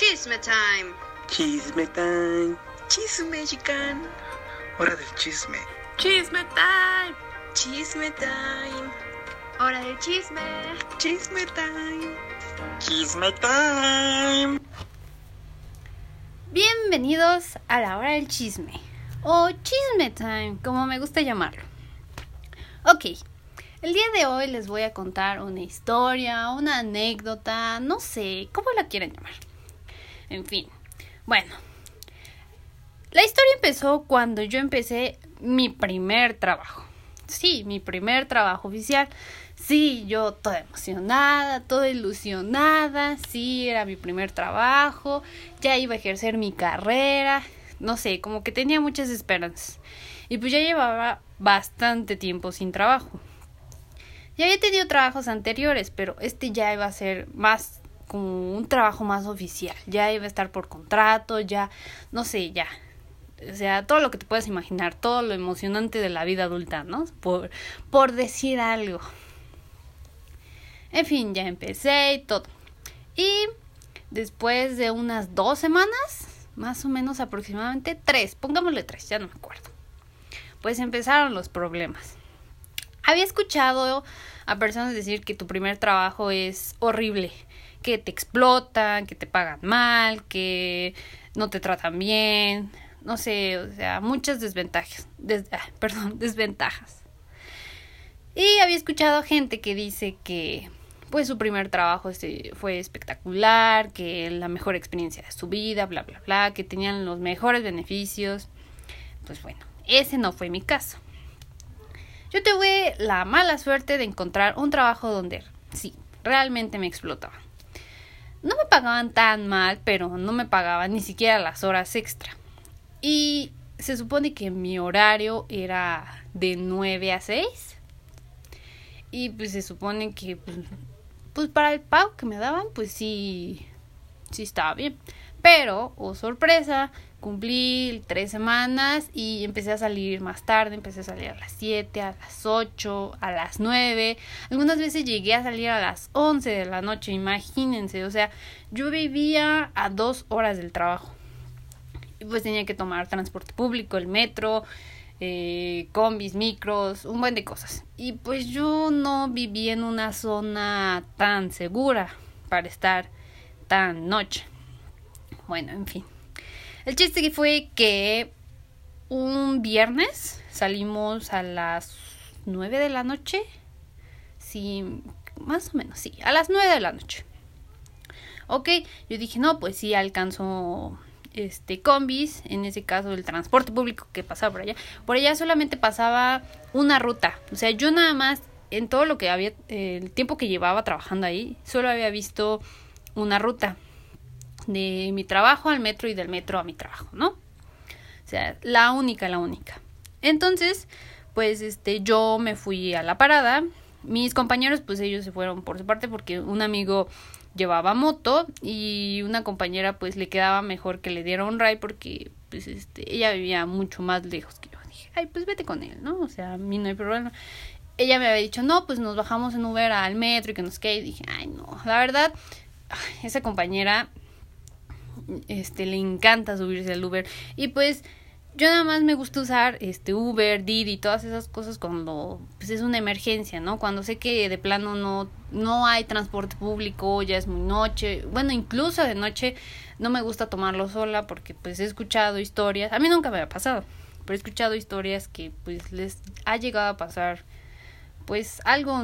Chisme time. Chisme time. Chisme chican. Hora del chisme. Chisme time. Chisme time. Hora del chisme. Chisme time. Chisme time. Bienvenidos a la hora del chisme. O chisme time, como me gusta llamarlo. Ok, el día de hoy les voy a contar una historia, una anécdota, no sé, cómo la quieren llamar. En fin, bueno. La historia empezó cuando yo empecé mi primer trabajo. Sí, mi primer trabajo oficial. Sí, yo toda emocionada, toda ilusionada. Sí, era mi primer trabajo. Ya iba a ejercer mi carrera. No sé, como que tenía muchas esperanzas. Y pues ya llevaba bastante tiempo sin trabajo. Ya había tenido trabajos anteriores, pero este ya iba a ser más como un trabajo más oficial. Ya iba a estar por contrato, ya, no sé, ya. O sea, todo lo que te puedes imaginar, todo lo emocionante de la vida adulta, ¿no? Por, por decir algo. En fin, ya empecé y todo. Y después de unas dos semanas, más o menos aproximadamente tres, pongámosle tres, ya no me acuerdo. Pues empezaron los problemas. Había escuchado a personas decir que tu primer trabajo es horrible, que te explotan, que te pagan mal, que no te tratan bien, no sé, o sea, muchas desventajas, perdón, desventajas. Y había escuchado gente que dice que pues su primer trabajo este, fue espectacular, que la mejor experiencia de su vida, bla, bla, bla, que tenían los mejores beneficios. Pues bueno, ese no fue mi caso. Yo tuve la mala suerte de encontrar un trabajo donde sí, realmente me explotaba. No me pagaban tan mal, pero no me pagaban ni siquiera las horas extra. Y se supone que mi horario era de 9 a 6. Y pues se supone que pues, pues para el pago que me daban, pues sí, sí estaba bien. Pero, oh sorpresa, cumplí tres semanas y empecé a salir más tarde, empecé a salir a las 7, a las 8, a las 9. Algunas veces llegué a salir a las 11 de la noche, imagínense. O sea, yo vivía a dos horas del trabajo. Y pues tenía que tomar transporte público, el metro, eh, combis, micros, un buen de cosas. Y pues yo no vivía en una zona tan segura para estar tan noche. Bueno, en fin. El chiste fue que un viernes salimos a las nueve de la noche. Sí, más o menos, sí, a las nueve de la noche. Ok, yo dije, no, pues sí, alcanzo este combis, en ese caso el transporte público que pasaba por allá. Por allá solamente pasaba una ruta. O sea, yo nada más en todo lo que había el tiempo que llevaba trabajando ahí, solo había visto una ruta de mi trabajo al metro y del metro a mi trabajo, ¿no? O sea, la única, la única. Entonces, pues este yo me fui a la parada. Mis compañeros pues ellos se fueron por su parte porque un amigo llevaba moto y una compañera pues le quedaba mejor que le diera un ride porque pues este ella vivía mucho más lejos que yo. Dije, "Ay, pues vete con él", ¿no? O sea, a mí no hay problema. Ella me había dicho, "No, pues nos bajamos en Uber al metro y que nos quede." Y dije, "Ay, no, la verdad esa compañera este le encanta subirse al Uber y pues yo nada más me gusta usar este Uber, Didi, todas esas cosas cuando pues es una emergencia, ¿no? Cuando sé que de plano no no hay transporte público, ya es muy noche, bueno, incluso de noche no me gusta tomarlo sola porque pues he escuchado historias, a mí nunca me ha pasado, pero he escuchado historias que pues les ha llegado a pasar pues algo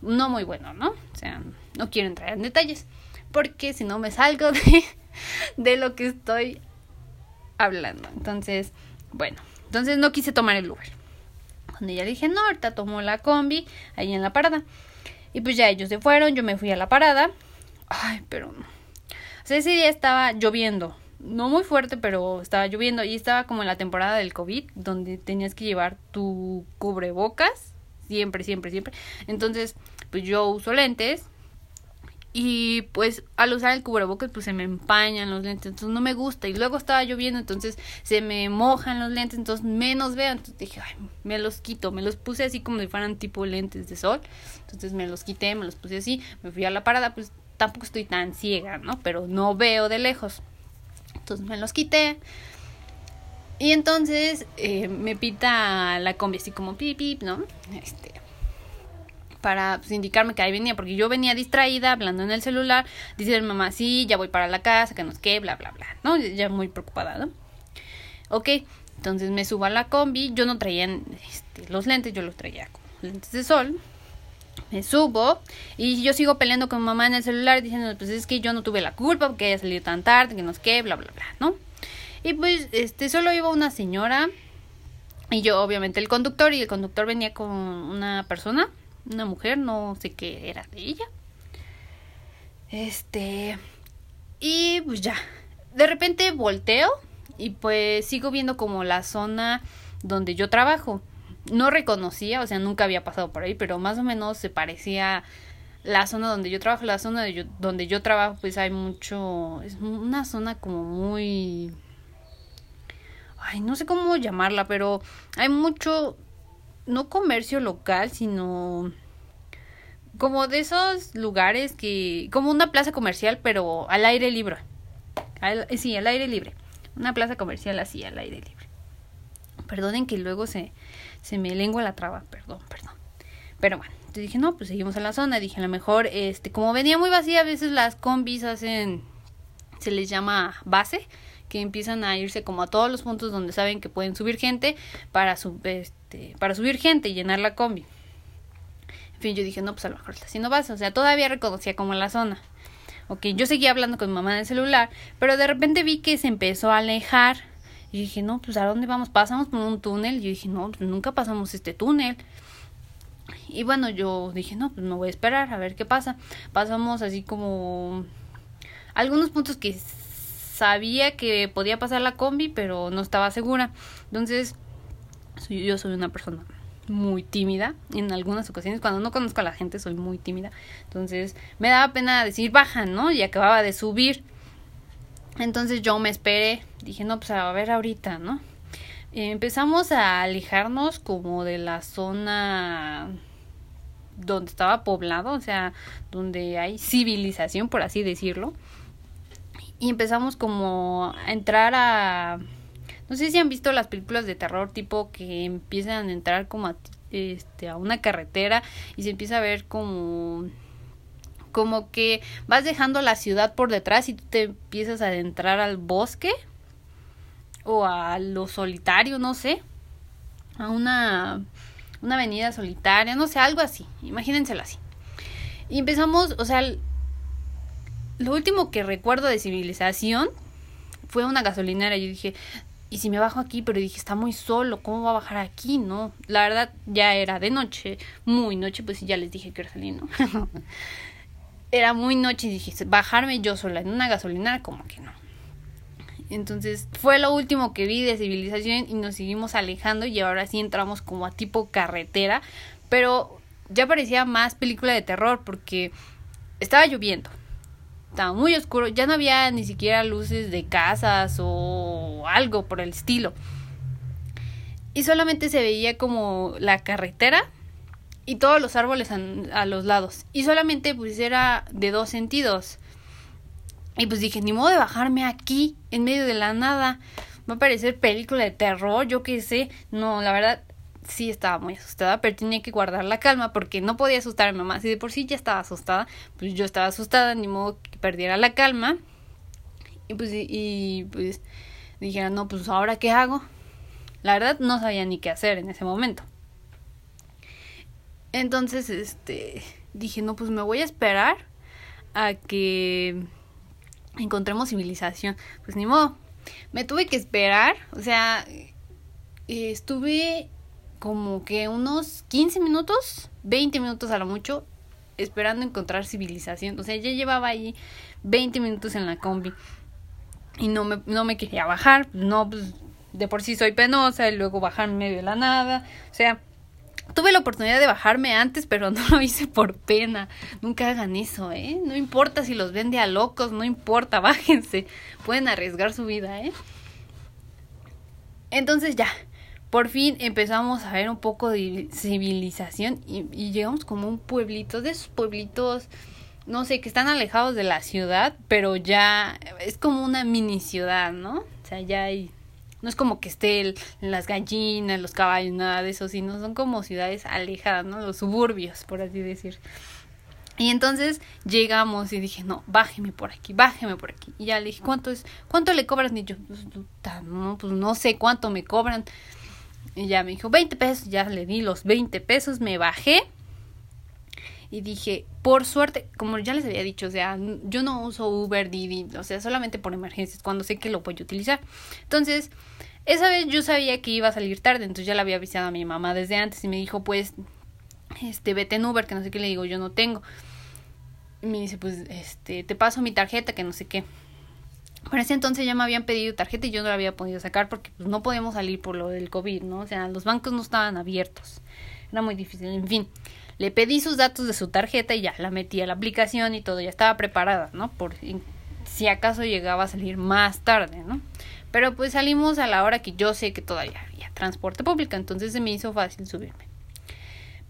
no muy bueno, ¿no? O sea, no quiero entrar en detalles porque si no me salgo de de lo que estoy hablando. Entonces, bueno, entonces no quise tomar el Uber. Cuando ya dije, no, ahorita tomo la combi ahí en la parada. Y pues ya ellos se fueron, yo me fui a la parada. Ay, pero no. O sea, ese día estaba lloviendo. No muy fuerte, pero estaba lloviendo. Y estaba como en la temporada del COVID, donde tenías que llevar tu cubrebocas. Siempre, siempre, siempre. Entonces, pues yo uso lentes y pues al usar el cubrebocas pues se me empañan los lentes, entonces no me gusta y luego estaba lloviendo, entonces se me mojan los lentes, entonces menos veo, entonces dije, ay, me los quito, me los puse así como si fueran tipo lentes de sol, entonces me los quité, me los puse así, me fui a la parada, pues tampoco estoy tan ciega, ¿no? Pero no veo de lejos. Entonces me los quité. Y entonces eh, me pita la combi así como pip, ¿no? Este, para pues, indicarme que ahí venía, porque yo venía distraída, hablando en el celular, dice mi mamá, sí, ya voy para la casa, que nos qué, bla, bla, bla, ¿no? Ya muy preocupada, ¿no? Ok, entonces me subo a la combi, yo no traía este, los lentes, yo los traía con lentes de sol. Me subo y yo sigo peleando con mi mamá en el celular diciendo, pues es que yo no tuve la culpa porque haya salido tan tarde, que nos qué, bla, bla, bla, ¿no? Y pues, este, solo iba una señora y yo, obviamente, el conductor y el conductor venía con una persona una mujer, no sé qué era de ella. Este, y pues ya, de repente volteo y pues sigo viendo como la zona donde yo trabajo. No reconocía, o sea, nunca había pasado por ahí, pero más o menos se parecía la zona donde yo trabajo, la zona yo, donde yo trabajo, pues hay mucho, es una zona como muy, ay, no sé cómo llamarla, pero hay mucho no comercio local, sino como de esos lugares que, como una plaza comercial, pero al aire libre. sí, al aire libre. Una plaza comercial así, al aire libre. Perdonen que luego se, se me lengua la traba, perdón, perdón. Pero bueno, entonces dije, no, pues seguimos en la zona. Dije, a lo mejor, este, como venía muy vacía, a veces las combis hacen, se les llama base, que empiezan a irse como a todos los puntos donde saben que pueden subir gente para, este, para subir gente y llenar la combi. En fin, yo dije, no, pues a lo mejor está haciendo base. O sea, todavía reconocía como la zona. Ok, yo seguía hablando con mi mamá en el celular, pero de repente vi que se empezó a alejar. Y dije, no, pues ¿a dónde vamos? Pasamos por un túnel. Yo dije, no, pues nunca pasamos este túnel. Y bueno, yo dije, no, pues me voy a esperar a ver qué pasa. Pasamos así como algunos puntos que sabía que podía pasar la combi, pero no estaba segura. Entonces, yo soy una persona muy tímida en algunas ocasiones. Cuando no conozco a la gente soy muy tímida. Entonces me daba pena decir baja, ¿no? Y acababa de subir. Entonces yo me esperé. Dije, no, pues a ver ahorita, ¿no? empezamos a alejarnos como de la zona donde estaba poblado, o sea, donde hay civilización, por así decirlo y empezamos como a entrar a no sé si han visto las películas de terror tipo que empiezan a entrar como a, este a una carretera y se empieza a ver como como que vas dejando la ciudad por detrás y tú te empiezas a adentrar al bosque o a lo solitario, no sé, a una una avenida solitaria, no sé, algo así, imagínenselo así. Y empezamos, o sea, lo último que recuerdo de civilización fue una gasolinera. Yo dije, ¿y si me bajo aquí? Pero dije, está muy solo, ¿cómo va a bajar aquí? No, la verdad ya era de noche, muy noche, pues ya les dije que era salir, ¿no? era muy noche y dije, bajarme yo sola en una gasolinera, como que no. Entonces fue lo último que vi de civilización y nos seguimos alejando y ahora sí entramos como a tipo carretera, pero ya parecía más película de terror porque estaba lloviendo estaba muy oscuro, ya no había ni siquiera luces de casas o algo por el estilo. Y solamente se veía como la carretera y todos los árboles a, los lados. Y solamente pues era de dos sentidos. Y pues dije, ni modo de bajarme aquí, en medio de la nada. Va a parecer película de terror, yo qué sé. No, la verdad, sí estaba muy asustada, pero tenía que guardar la calma porque no podía asustar a mi mamá. Si de por sí ya estaba asustada, pues yo estaba asustada, ni modo que perdiera la calma. Y pues, y, pues dijera, no, pues ahora qué hago. La verdad no sabía ni qué hacer en ese momento. Entonces, este, dije, no, pues me voy a esperar a que encontremos civilización. Pues ni modo. Me tuve que esperar, o sea, estuve como que unos 15 minutos, 20 minutos a lo mucho, esperando encontrar civilización. O sea, ya llevaba ahí 20 minutos en la combi y no me, no me quería bajar. No, pues de por sí soy penosa y luego bajar en medio de la nada. O sea, tuve la oportunidad de bajarme antes, pero no lo hice por pena. Nunca hagan eso, ¿eh? No importa si los vende a locos, no importa, bájense. Pueden arriesgar su vida, ¿eh? Entonces ya, por fin empezamos a ver un poco de civilización y, llegamos como un pueblito, de esos pueblitos no sé, que están alejados de la ciudad, pero ya es como una mini ciudad, ¿no? O sea, ya hay, no es como que esté el, las gallinas, los caballos, nada de eso, sino son como ciudades alejadas, ¿no? Los suburbios, por así decir. Y entonces llegamos y dije, no, bájeme por aquí, bájeme por aquí. Y ya le dije, ¿cuánto es? ¿Cuánto le cobras? Y yo, pues, no, pues no sé cuánto me cobran. Y ya me dijo, 20 pesos, ya le di los 20 pesos, me bajé. Y dije, por suerte, como ya les había dicho, o sea, yo no uso Uber, Didi, o sea, solamente por emergencias, cuando sé que lo voy a utilizar. Entonces, esa vez yo sabía que iba a salir tarde, entonces ya le había avisado a mi mamá desde antes y me dijo, pues, este, vete en Uber, que no sé qué le digo, yo no tengo. Me dice, pues, este, te paso mi tarjeta, que no sé qué. Para ese entonces ya me habían pedido tarjeta y yo no la había podido sacar porque pues, no podíamos salir por lo del COVID, ¿no? O sea, los bancos no estaban abiertos. Era muy difícil. En fin, le pedí sus datos de su tarjeta y ya la metí a la aplicación y todo, ya estaba preparada, ¿no? Por si acaso llegaba a salir más tarde, ¿no? Pero pues salimos a la hora que yo sé que todavía había transporte público, entonces se me hizo fácil subirme.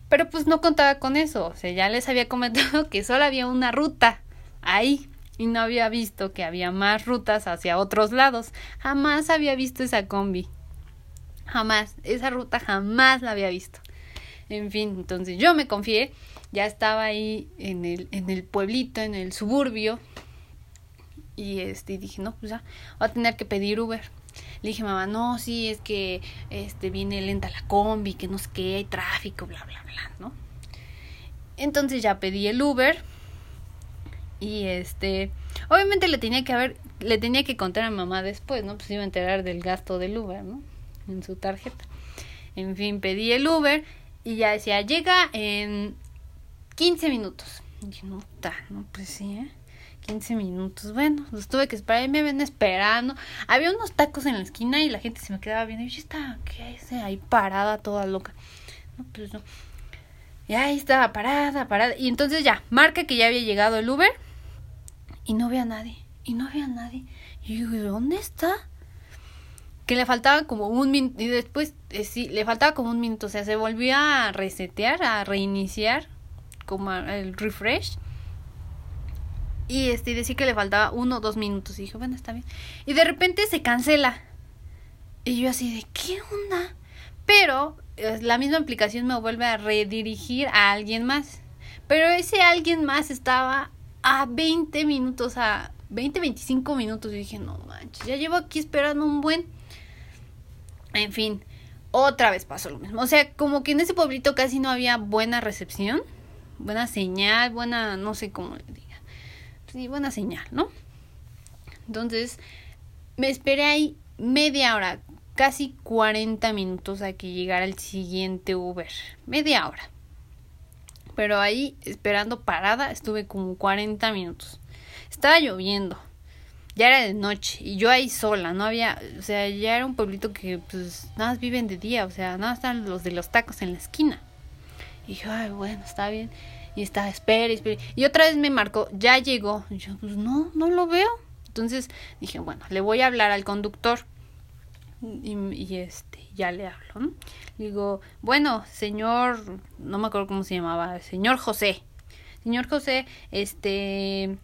Pero pues no contaba con eso, o sea, ya les había comentado que solo había una ruta ahí y no había visto que había más rutas hacia otros lados. Jamás había visto esa combi. Jamás, esa ruta jamás la había visto. En fin, entonces yo me confié, ya estaba ahí en el, en el pueblito, en el suburbio. Y este dije, no, pues ya, voy a tener que pedir Uber. Le dije, mamá, no, sí, es que este viene lenta la combi, que no sé qué, hay tráfico, bla, bla, bla, ¿no? Entonces ya pedí el Uber y este, obviamente le tenía que haber, le tenía que contar a mamá después, ¿no? Pues iba a enterar del gasto del Uber, ¿no? En su tarjeta. En fin, pedí el Uber y ya decía, llega en 15 minutos. Y no, está, no, pues sí, ¿eh? 15 minutos. Bueno, los tuve que esperar y me ven esperando. Había unos tacos en la esquina y la gente se me quedaba viendo. Y yo estaba, ¿qué es? Ahí parada, toda loca. No, pues no. Y ahí estaba parada, parada. Y entonces ya, marca que ya había llegado el Uber y no había nadie, y no había nadie. Y yo ¿dónde está? Que le faltaba como un minuto, y después, eh, sí, le faltaba como un minuto, o sea, se volvió a resetear, a reiniciar, como el refresh. Y este, decía que le faltaba uno o dos minutos. Y dije, bueno, está bien. Y de repente se cancela. Y yo así de, ¿qué onda? Pero la misma aplicación me vuelve a redirigir a alguien más. Pero ese alguien más estaba a 20 minutos, a 20, 25 minutos. Y dije, no manches, ya llevo aquí esperando un buen. En fin, otra vez pasó lo mismo. O sea, como que en ese pueblito casi no había buena recepción, buena señal, buena, no sé cómo le diga. Sí, buena señal, ¿no? Entonces, me esperé ahí media hora, casi 40 minutos a que llegara el siguiente Uber. Media hora pero ahí esperando parada estuve como 40 minutos. Estaba lloviendo. Ya era de noche y yo ahí sola, no había, o sea, ya era un pueblito que pues nada más viven de día, o sea, nada más están los de los tacos en la esquina. Y yo, ay, bueno, está bien. Y estaba, espere, espere. Y otra vez me marcó, ya llegó. Y yo, pues no, no lo veo. Entonces dije, bueno, le voy a hablar al conductor. Y, este, ya le hablo, ¿no? digo, bueno, señor, no me acuerdo cómo se llamaba, señor José. Señor José, este,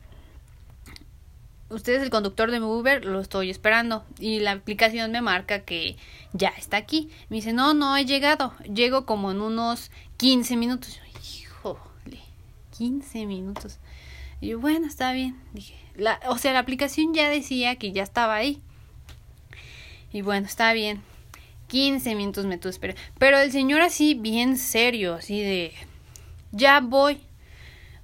usted es el conductor de mi Uber, lo estoy esperando. Y la aplicación me marca que ya está aquí. Me dice, no, no he llegado. Llego como en unos 15 minutos. Híjole, 15 minutos. Y yo, bueno, está bien. Dije, la, o sea, la aplicación ya decía que ya estaba ahí. Y bueno, está bien. 15 minutos me tuve esperar. Pero el señor así, bien serio, así de, ya voy.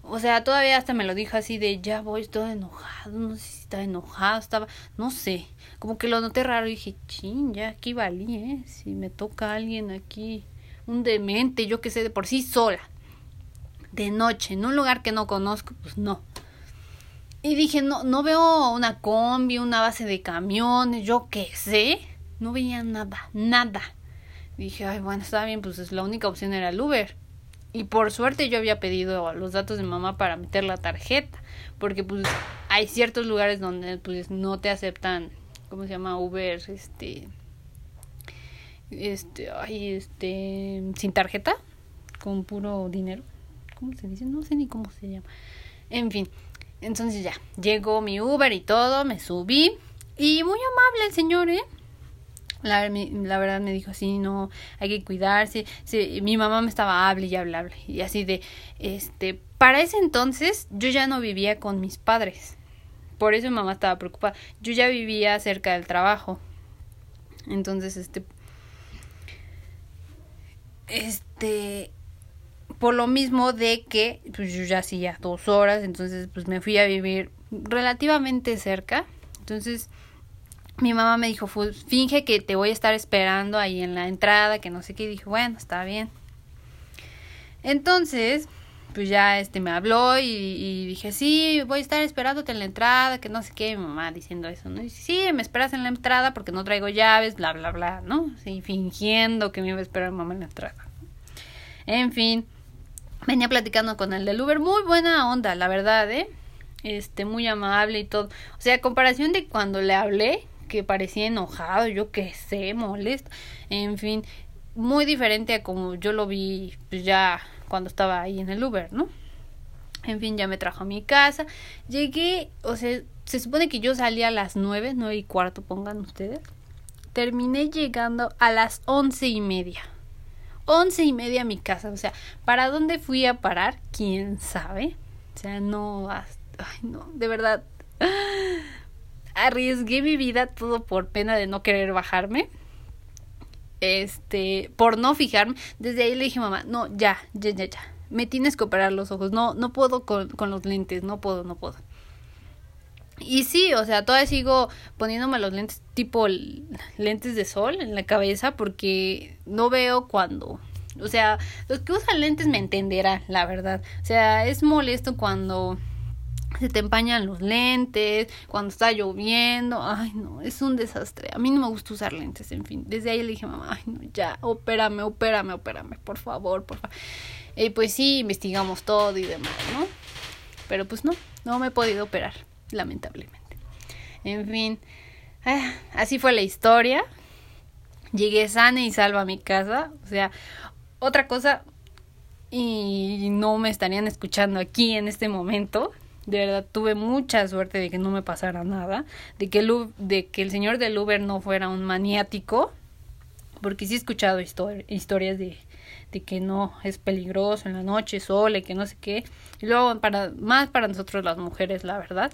O sea, todavía hasta me lo dijo así de, ya voy, estoy enojado, no sé si estaba enojado, estaba, no sé, como que lo noté raro y dije, chin, ya aquí valí, ¿eh? Si me toca alguien aquí, un demente, yo que sé, de por sí sola, de noche, en un lugar que no conozco, pues no. Y dije, no, no veo una combi, una base de camiones, yo qué sé. No veía nada, nada. Dije, ay, bueno, está bien, pues la única opción era el Uber. Y por suerte yo había pedido los datos de mamá para meter la tarjeta. Porque pues hay ciertos lugares donde pues no te aceptan, ¿cómo se llama? Uber, este... Este, ay, este... Sin tarjeta, con puro dinero. ¿Cómo se dice? No sé ni cómo se llama. En fin, entonces ya, llegó mi Uber y todo, me subí y muy amable el señor, ¿eh? La, verdad me dijo así, no, hay que cuidarse. Sí, mi mamá me estaba hable y hable, hable. Y así de, este, para ese entonces yo ya no vivía con mis padres. Por eso mi mamá estaba preocupada. Yo ya vivía cerca del trabajo. Entonces, este, este, por lo mismo de que pues yo ya hacía dos horas, entonces pues me fui a vivir relativamente cerca. Entonces mi mamá me dijo, finge que te voy a estar esperando ahí en la entrada, que no sé qué. Y dije, bueno, está bien. Entonces, pues ya este me habló y, dije, sí, voy a estar esperándote en la entrada, que no sé qué. Mi mamá diciendo eso, ¿no? Y sí, me esperas en la entrada porque no traigo llaves, bla, bla, bla, ¿no? Sí, fingiendo que me iba a esperar mamá en la entrada. En fin, venía platicando con el del Uber, muy buena onda, la verdad, ¿eh? Este, muy amable y todo. O sea, a comparación de cuando le hablé, que parecía enojado, yo qué sé, molesto. En fin, muy diferente a como yo lo vi pues ya cuando estaba ahí en el Uber, ¿no? En fin, ya me trajo a mi casa. Llegué, o sea, se supone que yo salí a las nueve, nueve y cuarto, pongan ustedes. Terminé llegando a las once y media once y media a mi casa. O sea, ¿para dónde fui a parar? ¿Quién sabe? O sea, no, ay, no, de verdad. Arriesgué mi vida todo por pena de no querer bajarme. Este, por no fijarme. Desde ahí le dije, mamá, no, ya, ya, ya, ya. Me tienes que operar los ojos. No, no puedo con, con los lentes. No puedo, no puedo. Y sí, o sea, todavía sigo poniéndome los lentes tipo lentes de sol en la cabeza porque no veo cuando. O sea, los que usan lentes me entenderán, la verdad. O sea, es molesto cuando se te empañan los lentes, cuando está lloviendo. Ay, no, es un desastre. A mí no me gusta usar lentes, en fin. Desde ahí le dije, mamá, ay, no, ya, opérame, opérame, opérame, por favor, por favor. Y pues sí, investigamos todo y demás, ¿no? Pero pues no, no me he podido operar lamentablemente. En fin, ah, así fue la historia. Llegué sana y salva a mi casa. O sea, otra cosa, y no me estarían escuchando aquí en este momento. De verdad, tuve mucha suerte de que no me pasara nada, de que el, de que el señor del Uber no fuera un maniático, porque sí he escuchado historias de, que no es peligroso en la noche, sole, que no sé qué. Y luego, para, más para nosotros las mujeres, la verdad.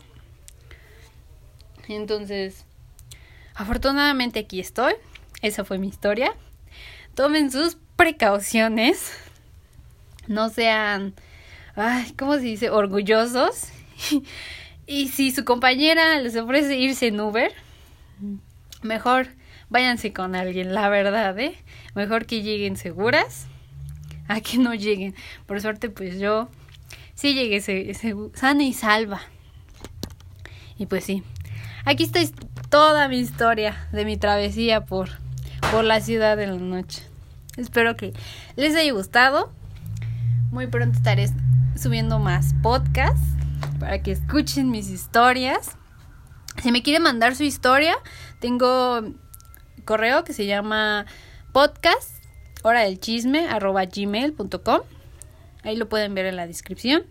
Entonces, afortunadamente aquí estoy. Esa fue mi historia. Tomen sus precauciones. No sean, ay, ¿cómo se dice? Orgullosos. y si su compañera les ofrece irse en Uber, mejor váyanse con alguien, la verdad, ¿eh? Mejor que lleguen seguras a que no lleguen. Por suerte, pues yo sí llegué sana y salva. Y pues sí, Aquí está toda mi historia de mi travesía por, por la ciudad de la noche. Espero que les haya gustado. Muy pronto estaré subiendo más podcasts para que escuchen mis historias. Si me quieren mandar su historia, tengo correo que se llama podcast hora del chisme arroba gmail.com. Ahí lo pueden ver en la descripción.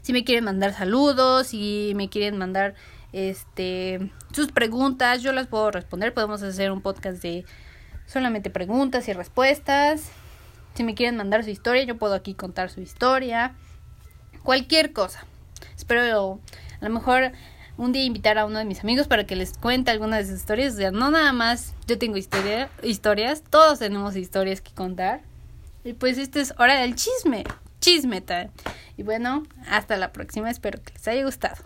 Si me quieren mandar saludos, si me quieren mandar este sus preguntas, yo las puedo responder, podemos hacer un podcast de solamente preguntas y respuestas. Si me quieren mandar su historia, yo puedo aquí contar su historia. Cualquier cosa. Espero a lo mejor un día invitar a uno de mis amigos para que les cuente algunas de sus historias. O sea, no nada más yo tengo historia, historias, todos tenemos historias que contar. Y pues esta es hora del chisme, chisme Y bueno, hasta la próxima, espero que les haya gustado.